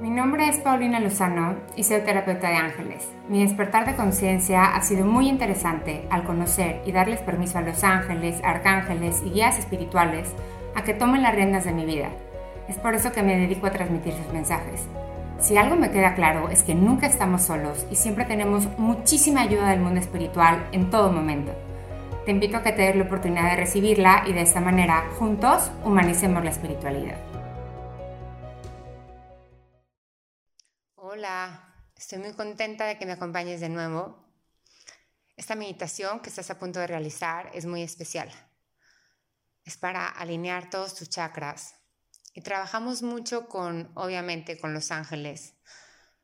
Mi nombre es Paulina Lozano y soy terapeuta de ángeles. Mi despertar de conciencia ha sido muy interesante al conocer y darles permiso a los ángeles, arcángeles y guías espirituales a que tomen las riendas de mi vida. Es por eso que me dedico a transmitir sus mensajes. Si algo me queda claro es que nunca estamos solos y siempre tenemos muchísima ayuda del mundo espiritual en todo momento. Te invito a que te des la oportunidad de recibirla y de esta manera, juntos, humanicemos la espiritualidad. Hola, estoy muy contenta de que me acompañes de nuevo. Esta meditación que estás a punto de realizar es muy especial. Es para alinear todos tus chakras. Y trabajamos mucho con, obviamente, con los ángeles,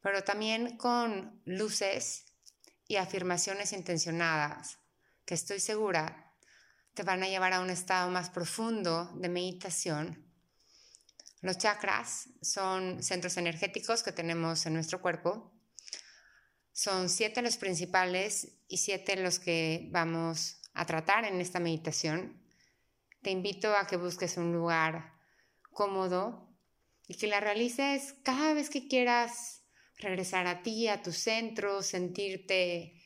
pero también con luces y afirmaciones intencionadas que estoy segura te van a llevar a un estado más profundo de meditación los chakras son centros energéticos que tenemos en nuestro cuerpo. Son siete los principales y siete los que vamos a tratar en esta meditación. Te invito a que busques un lugar cómodo y que la realices cada vez que quieras regresar a ti, a tu centro, sentirte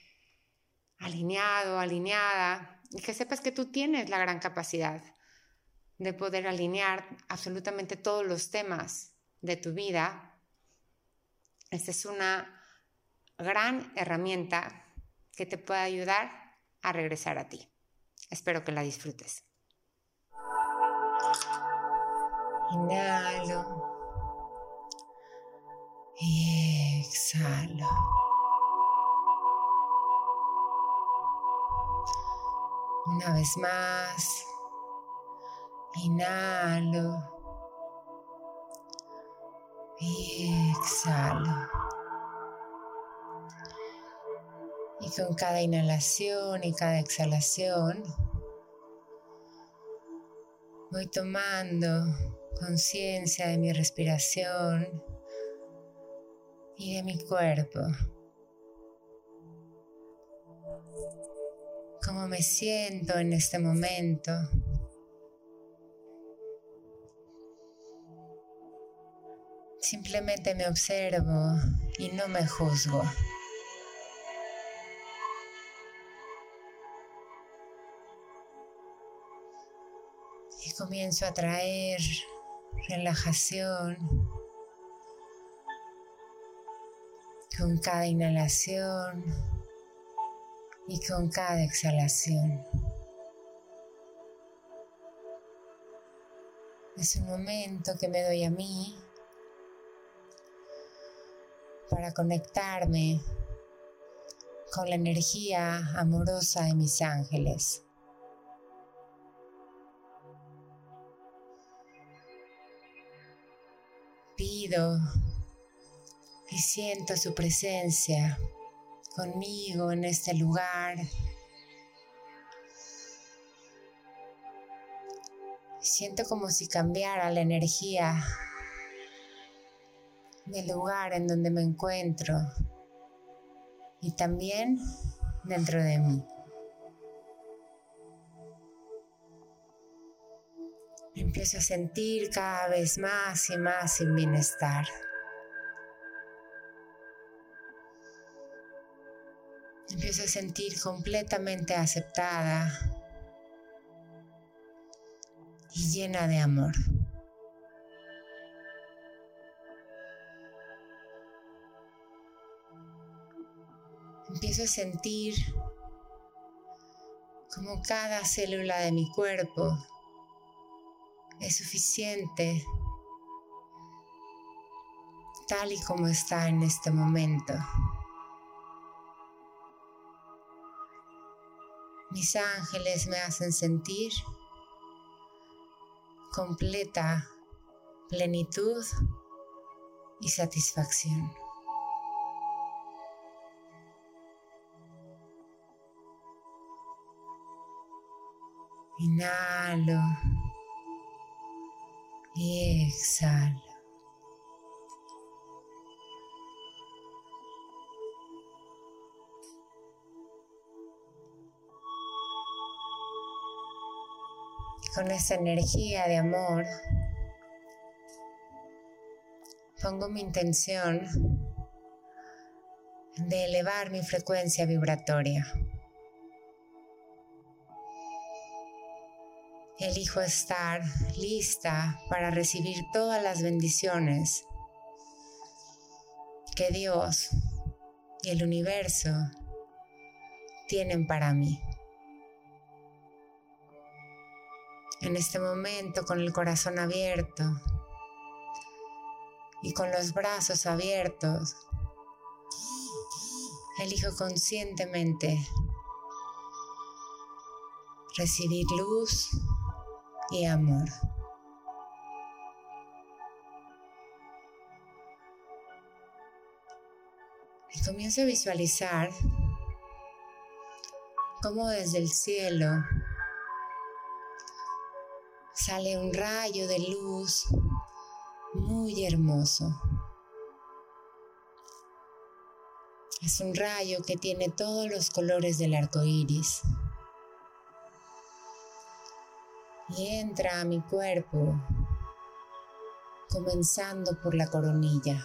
alineado, alineada y que sepas que tú tienes la gran capacidad de poder alinear absolutamente todos los temas de tu vida. Esta es una gran herramienta que te puede ayudar a regresar a ti. Espero que la disfrutes. Inhalo exhalo. Una vez más. Inhalo y exhalo. Y con cada inhalación y cada exhalación voy tomando conciencia de mi respiración y de mi cuerpo. Cómo me siento en este momento. Simplemente me observo y no me juzgo. Y comienzo a traer relajación con cada inhalación y con cada exhalación. Es un momento que me doy a mí para conectarme con la energía amorosa de mis ángeles. Pido y siento su presencia conmigo en este lugar. Siento como si cambiara la energía del lugar en donde me encuentro y también dentro de mí. Empiezo a sentir cada vez más y más sin bienestar. Empiezo a sentir completamente aceptada y llena de amor. Empiezo a sentir como cada célula de mi cuerpo es suficiente tal y como está en este momento. Mis ángeles me hacen sentir completa plenitud y satisfacción. Inhalo y exhalo. con esa energía de amor pongo mi intención de elevar mi frecuencia vibratoria. Elijo estar lista para recibir todas las bendiciones que Dios y el universo tienen para mí. En este momento con el corazón abierto y con los brazos abiertos, elijo conscientemente recibir luz y amor. Y comienzo a visualizar cómo desde el cielo sale un rayo de luz muy hermoso. Es un rayo que tiene todos los colores del arco iris y entra a mi cuerpo, comenzando por la coronilla.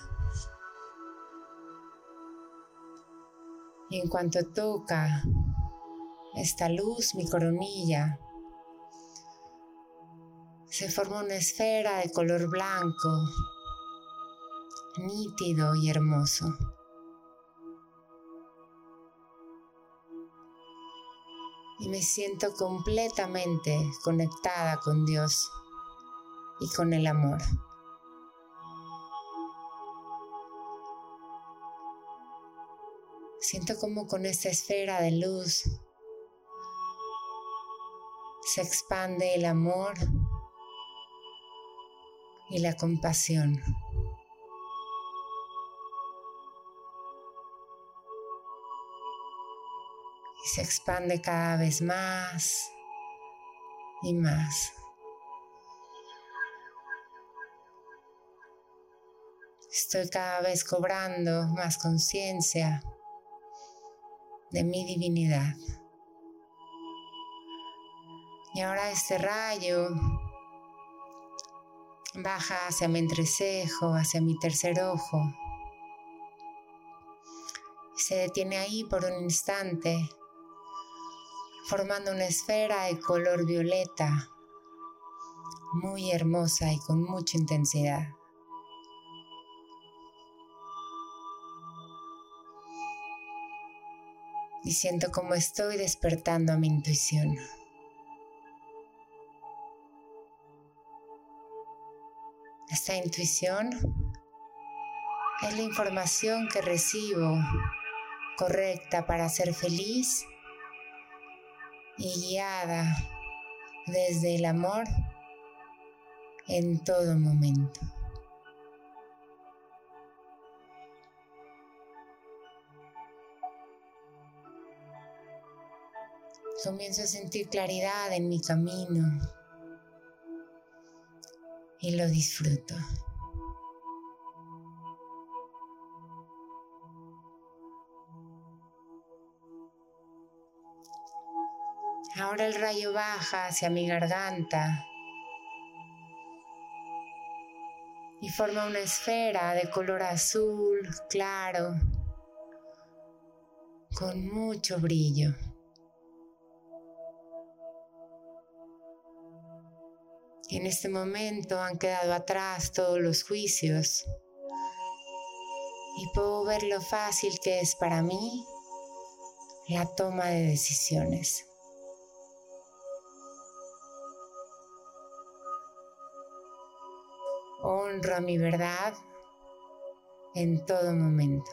Y en cuanto toca esta luz, mi coronilla, se forma una esfera de color blanco, nítido y hermoso. Y me siento completamente conectada con Dios y con el amor. Siento como con esta esfera de luz se expande el amor y la compasión. Se expande cada vez más y más. Estoy cada vez cobrando más conciencia de mi divinidad. Y ahora este rayo baja hacia mi entrecejo, hacia mi tercer ojo. Se detiene ahí por un instante formando una esfera de color violeta, muy hermosa y con mucha intensidad. Y siento como estoy despertando a mi intuición. Esta intuición es la información que recibo correcta para ser feliz y guiada desde el amor en todo momento. Comienzo a sentir claridad en mi camino y lo disfruto. Ahora el rayo baja hacia mi garganta y forma una esfera de color azul claro con mucho brillo. en este momento han quedado atrás todos los juicios y puedo ver lo fácil que es para mí la toma de decisiones. Honro a mi verdad en todo momento.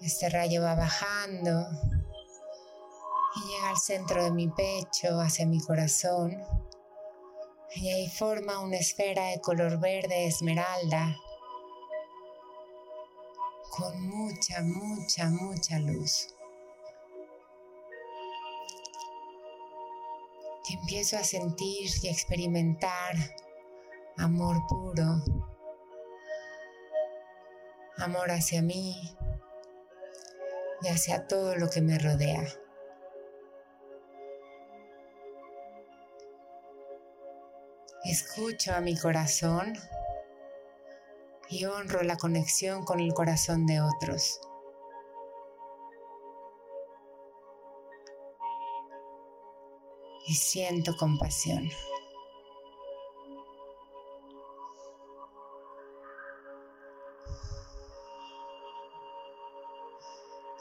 Este rayo va bajando y llega al centro de mi pecho, hacia mi corazón, y ahí forma una esfera de color verde esmeralda con mucha, mucha, mucha luz. Empiezo a sentir y experimentar amor puro, amor hacia mí, y hacia todo lo que me rodea. Escucho a mi corazón y honro la conexión con el corazón de otros. Y siento compasión.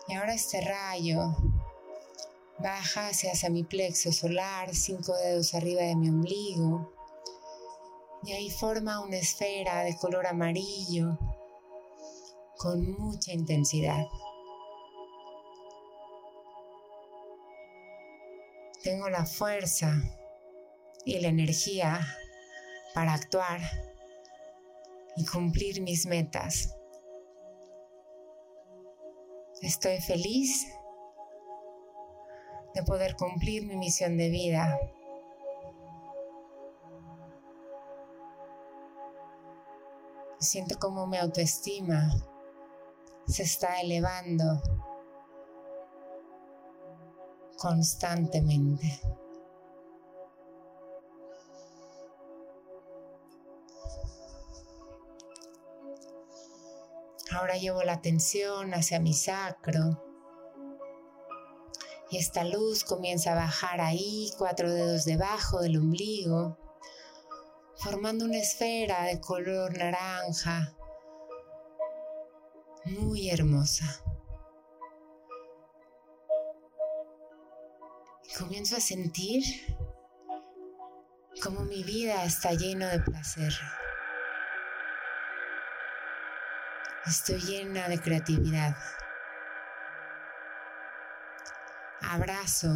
Y ahora este rayo baja hacia mi plexo solar, cinco dedos arriba de mi ombligo y ahí forma una esfera de color amarillo con mucha intensidad. Tengo la fuerza y la energía para actuar y cumplir mis metas. Estoy feliz de poder cumplir mi misión de vida Siento como mi autoestima se está elevando constantemente. Ahora llevo la atención hacia mi sacro y esta luz comienza a bajar ahí, cuatro dedos debajo del ombligo formando una esfera de color naranja muy hermosa. Y comienzo a sentir como mi vida está lleno de placer. Estoy llena de creatividad. Abrazo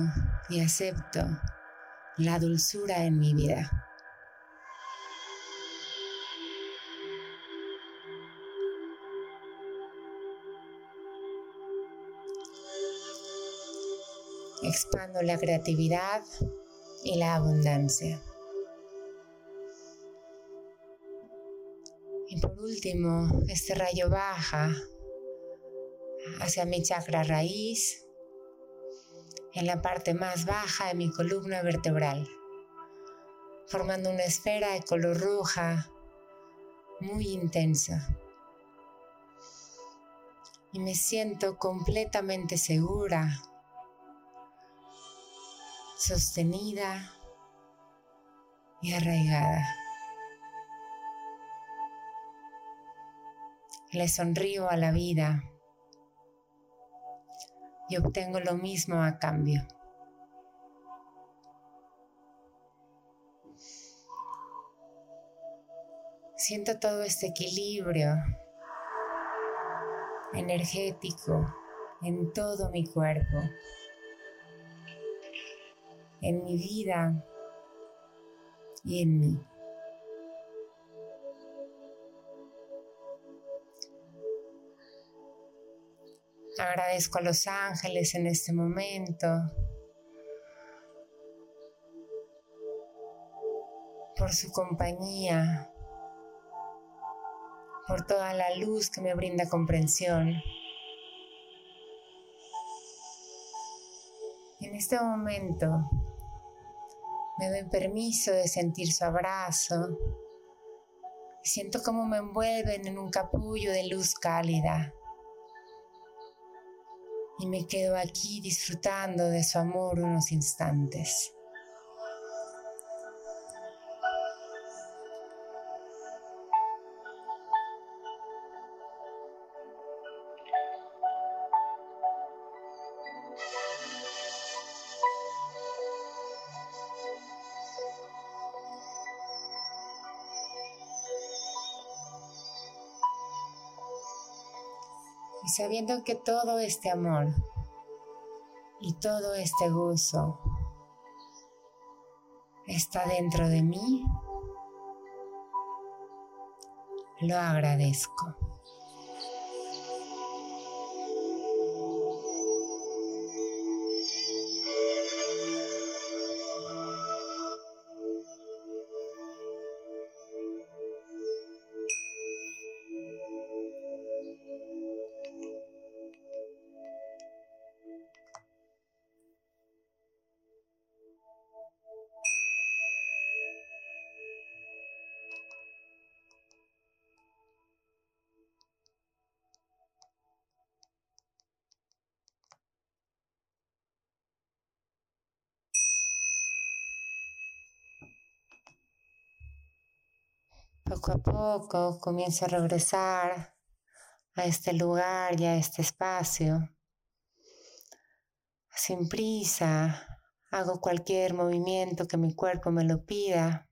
y acepto la dulzura en mi vida. Expando la creatividad y la abundancia. Y por último, este rayo baja hacia mi chakra raíz, en la parte más baja de mi columna vertebral, formando una esfera de color roja muy intensa. Y me siento completamente segura sostenida y arraigada. Le sonrío a la vida y obtengo lo mismo a cambio. Siento todo este equilibrio energético en todo mi cuerpo en mi vida y en mí. Agradezco a los ángeles en este momento por su compañía, por toda la luz que me brinda comprensión. En este momento me doy permiso de sentir su abrazo. Siento como me envuelven en un capullo de luz cálida. Y me quedo aquí disfrutando de su amor unos instantes. Sabiendo que todo este amor y todo este gozo está dentro de mí, lo agradezco. Poco a poco comienzo a regresar a este lugar y a este espacio. Sin prisa, hago cualquier movimiento que mi cuerpo me lo pida.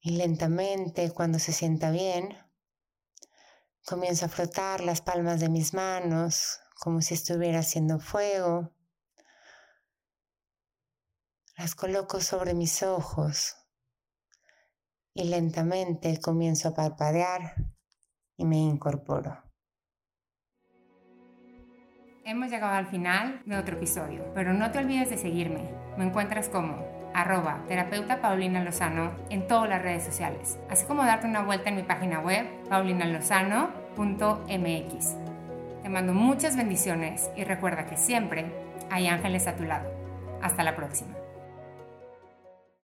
Y lentamente, cuando se sienta bien, comienzo a frotar las palmas de mis manos como si estuviera haciendo fuego. Las coloco sobre mis ojos y lentamente comienzo a parpadear y me incorporo. Hemos llegado al final de otro episodio, pero no te olvides de seguirme. Me encuentras como arroba terapeuta Paulina Lozano en todas las redes sociales, así como darte una vuelta en mi página web paulinalozano.mx. Te mando muchas bendiciones y recuerda que siempre hay ángeles a tu lado. Hasta la próxima.